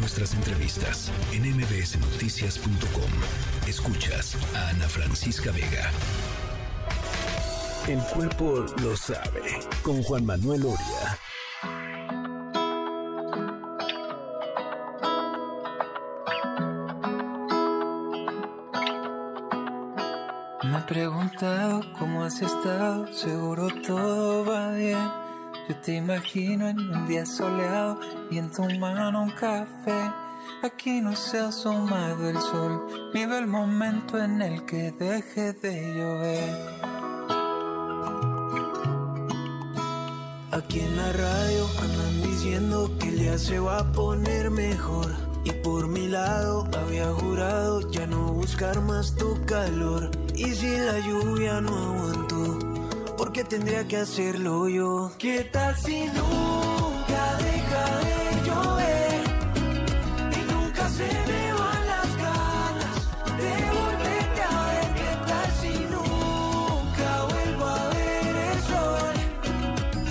nuestras entrevistas en mbsnoticias.com. Escuchas a Ana Francisca Vega. El cuerpo lo sabe con Juan Manuel Oria. Me he preguntado cómo has estado, seguro todo va bien. Yo te imagino en un día soleado y en tu mano un café. Aquí no se ha asomado el sol, vive el momento en el que deje de llover. Aquí en la radio andan diciendo que el día se va a poner mejor. Y por mi lado había jurado ya no buscar más tu calor. Y si la lluvia no aguantó, ¿por qué tendría que hacerlo yo? ¿Qué tal si nunca deja de llover? Y nunca se me van las ganas de volverte a ver. ¿Qué tal si nunca vuelvo a ver el sol?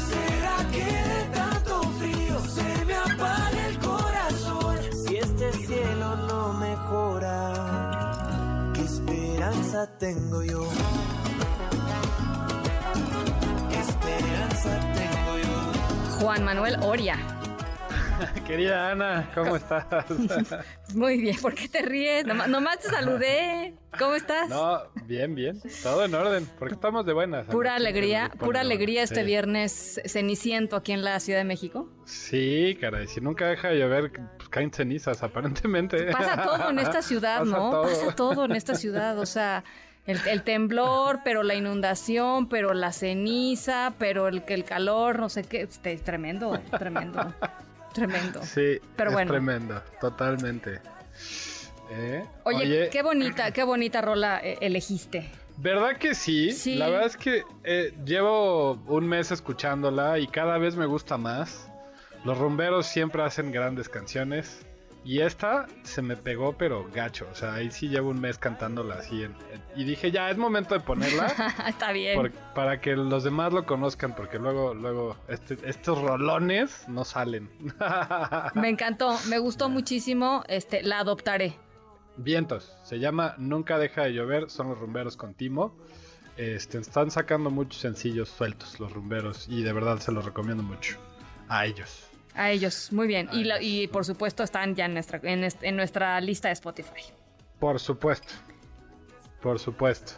¿Será que de tanto frío se me apaga el corazón? Si este cielo no mejora, ¿qué esperanza tengo yo? Juan Manuel Oria. Querida Ana, ¿cómo estás? Muy bien, ¿por qué te ríes? Nomás, nomás te saludé. ¿Cómo estás? No, bien, bien. Todo en orden, porque estamos de buenas. Ana. Pura alegría, pura alegría este Sí. viernes ceniciento aquí en la Ciudad de México. Sí, caray, si nunca deja de llover, pues caen cenizas, aparentemente. Pasa todo en esta ciudad, Pasa ¿no? todo. Pasa todo en esta ciudad, o sea, el, el temblor, pero la inundación, pero la ceniza, pero el, el calor, no sé qué, este, tremendo, tremendo, tremendo. Sí, Pero es bueno. tremendo, totalmente. ¿Eh? Oye, qué bonita, qué bonita rola eh, elegiste. ¿Verdad que sí? Sí. La verdad es que eh, llevo un mes escuchándola y cada vez me gusta más. Los rumberos siempre hacen grandes canciones. Y esta se me pegó, pero gacho. O sea, ahí sí llevo un mes cantándola así. en- en- y dije, ya, es momento de ponerla. Está bien. por- para que los demás lo conozcan. Porque luego, luego, este- estos rolones no salen. Me encantó, me gustó muchísimo, este, la adoptaré. Vientos. Se llama Nunca deja de llover. Son los rumberos con Timo. Este, están sacando muchos sencillos sueltos los rumberos. Y de verdad se los recomiendo mucho. A ellos. A ellos, muy bien. Y, la- ellos. y por supuesto están ya en nuestra, en, est- en nuestra lista de Spotify. Por supuesto. Por supuesto.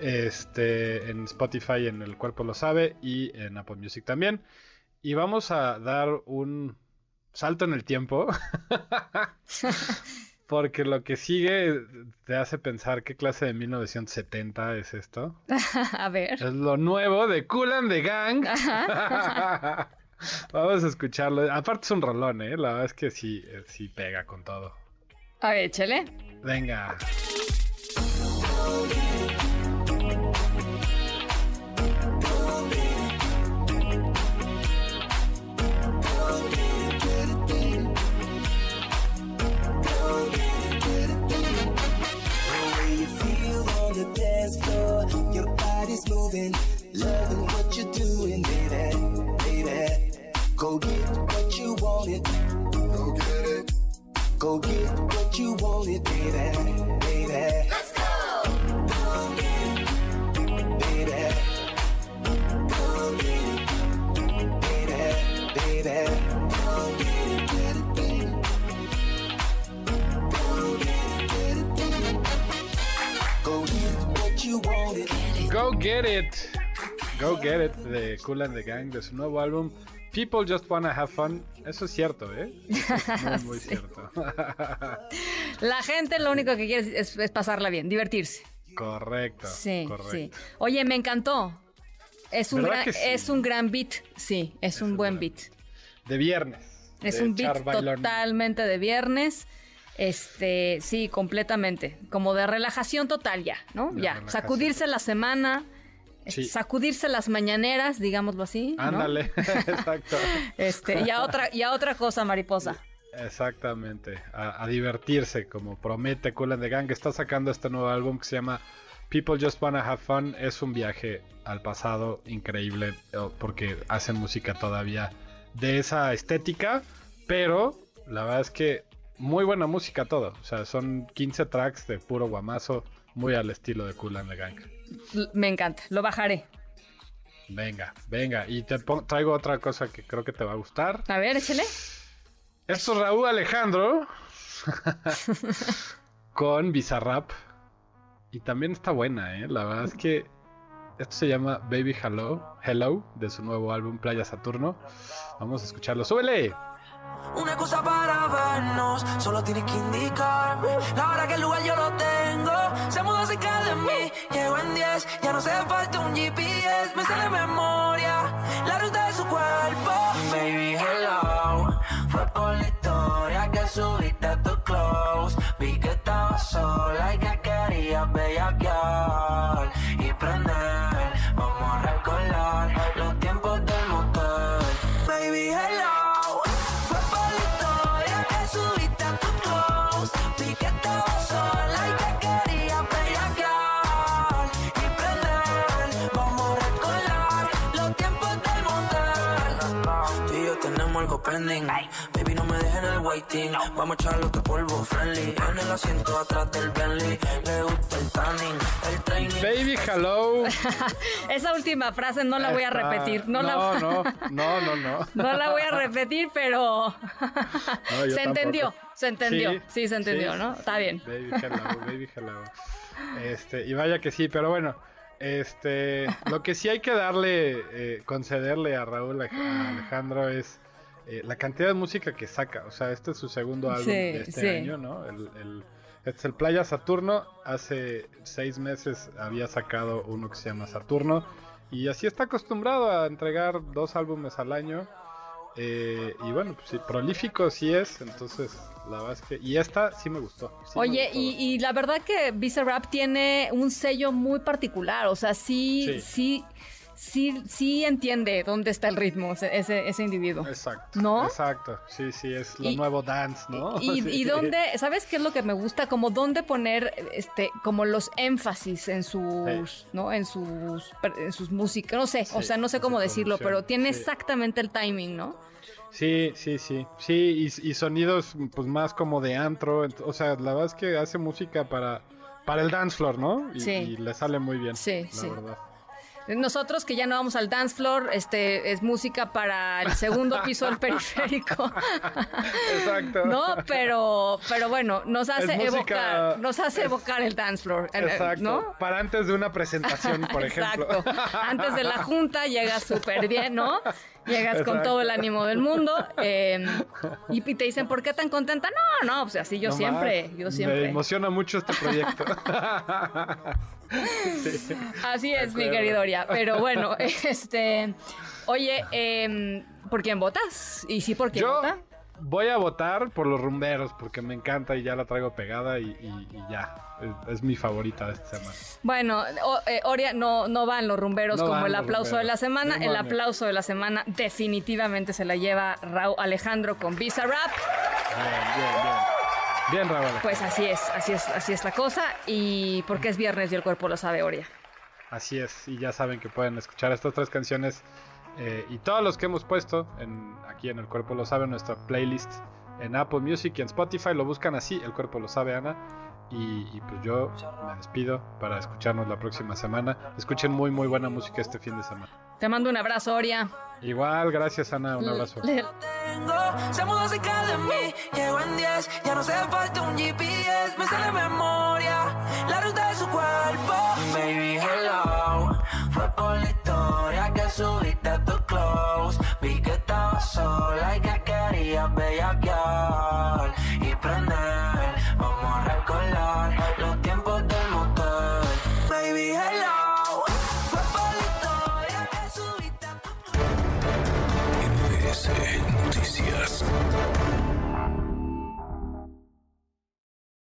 Este, en Spotify, en El Cuerpo Lo Sabe. Y en Apple Music también. Y vamos a dar un salto en el tiempo. Porque lo que sigue te hace pensar qué clase de 1970 es esto. a ver. Es lo nuevo de Cool and the Gang. Vamos a escucharlo. Aparte es un rolón, ¿eh? La verdad es que sí, eh, sí pega con todo. A ver, échale. Venga. Your body's moving, loving you wanted, baby, baby. Let's go. Go get it, baby. Go get it, baby, baby. Go get it, get it, baby. Go get it, get it, baby. Go get what you wanted. Go Get It. Go Get It de Cool and the Gang de su nuevo álbum People Just Wanna Have Fun. Eso es cierto, ¿eh? Muy, muy cierto. La gente lo único que quiere es, es pasarla bien, divertirse. correcto. Sí, correcto. sí. Oye, me encantó. Es un, ¿Verdad gran, sí? es un gran beat, sí, es, un un buen beat. De viernes. Es de un beat totalmente de viernes. Este, sí, completamente. Como de relajación total ya, ¿no? De ya. Sacudirse la semana, Sí. sacudirse las mañaneras, digámoslo así. ¿no? Ándale, exacto. Este, y a otra, y a otra cosa, mariposa. Exactamente, a, a divertirse, como promete Cool and the Gang. Está sacando este nuevo álbum que se llama People Just Wanna Have Fun. Es un viaje al pasado increíble, eh, porque hacen música todavía de esa estética, pero la verdad es que muy buena música todo. O sea, son 15 tracks de puro guamazo, muy al estilo de Cool and the Gang. Me encanta, lo bajaré. Venga, venga. Y te traigo otra cosa que creo que te va a gustar. A ver, échale. Esto es Raúl Alejandro con Bizarrap. Y también está buena, ¿eh? La verdad es que esto se llama Baby Hello, Hello, de su nuevo álbum Playa Saturno. Vamos a escucharlo. ¡Súbele! Una cosa para vernos, solo tienes que indicarme La hora que el lugar yo lo tengo Se mudó cerca de mí, llego en 10 Ya no hace falta un GPS, me sale memoria pending Baby, no me dejes en el waiting Vamos a echarlo que polvo friendly En el asiento atrás del Bentley Le gusta el tanning, el training Baby Hello. Esa última frase no la voy a repetir. No, la no, no, no, no, no. No la voy a repetir, pero No, se entendió, tampoco. se entendió, sí, Sí, se entendió, sí. ¿no? Está bien. Baby hello, baby hello. Este, y vaya que sí, pero bueno, este, lo que sí hay que darle, eh, concederle a Raúl a Alejandro es eh, la cantidad de música que saca. O sea, este es su segundo álbum Sí, de este sí. año, ¿no? El, el- este es el Playa Saturno. Hace seis meses había sacado uno que se llama Saturno. Y así está acostumbrado a entregar dos álbumes al año. Eh, y bueno, pues sí, prolífico sí es. Entonces, la verdad es que. Y esta sí me gustó. sí me Oye, gustó. y, y la verdad que Visa Rap tiene un sello muy particular, o sea, sí, Sí. sí, sí, sí entiende dónde está el ritmo ese, individuo. Exacto. ¿No? Exacto. Sí, sí, es lo Y- nuevo dance, ¿no? Y, Sí. y dónde, ¿sabes qué es lo que me gusta? Como dónde poner, este, como los énfasis en sus, ¿no? En sus, en sus músicas, no sé, o sea, no sé cómo decirlo, pero tiene exactamente el timing, ¿no? Sí, sí, sí. Sí, y, y sonidos pues más como de antro. O sea, la verdad es que hace música para, para el dance floor, ¿no? Y, Sí. y le sale muy bien. Sí, la sí. verdad. Nosotros que ya no vamos al dance floor, este es música para el segundo piso del periférico. Exacto. No, pero, pero bueno, nos hace música- evocar, nos hace evocar el dance floor, Exacto. ¿no? Para antes de una presentación, por ejemplo. Exacto. Antes de la junta llegas súper bien, ¿no? Llegas con todo el ánimo del mundo eh, y te dicen, ¿por qué tan contenta? No, no, pues así yo No siempre, más, yo Me siempre. emociona mucho este proyecto. Así es, mi acuerdo. querido Oria. Pero bueno, este, oye, em, ¿por quién votas? Y sí, ¿por quién Yo vota? voy a votar por los rumberos porque me encanta y ya la traigo pegada y, y- y ya. Es, es mi favorita de esta semana. Bueno, o- eh, Oria no, no van los rumberos No como el aplauso de la semana. El aplauso de la semana definitivamente se la lleva Raúl Alejandro con Visa Rap. Bien, bien, bien. Bien, Raúl. Pues así es, así es, así es la cosa. Y porque es viernes y el cuerpo lo sabe, Oria. Así es, y ya saben que pueden escuchar estas tres canciones eh, y todos los que hemos puesto en, aquí en El Cuerpo Lo Sabe, nuestra playlist en Apple Music y en Spotify. Lo buscan así, El Cuerpo Lo Sabe, Ana. Y, y pues yo me despido para escucharnos la próxima semana. Escuchen muy, muy buena música este fin de semana. Te mando un abrazo, Oria. Igual, gracias, Ana. Un abrazo. Se mudó cerca de mí Llego en 10 Ya no hace falta un GPS Me sale memoria La ruta de su cuerpo Baby, hello Fue por la historia Que subiste a tu close Vi que estabas sola Y que querías bellaquear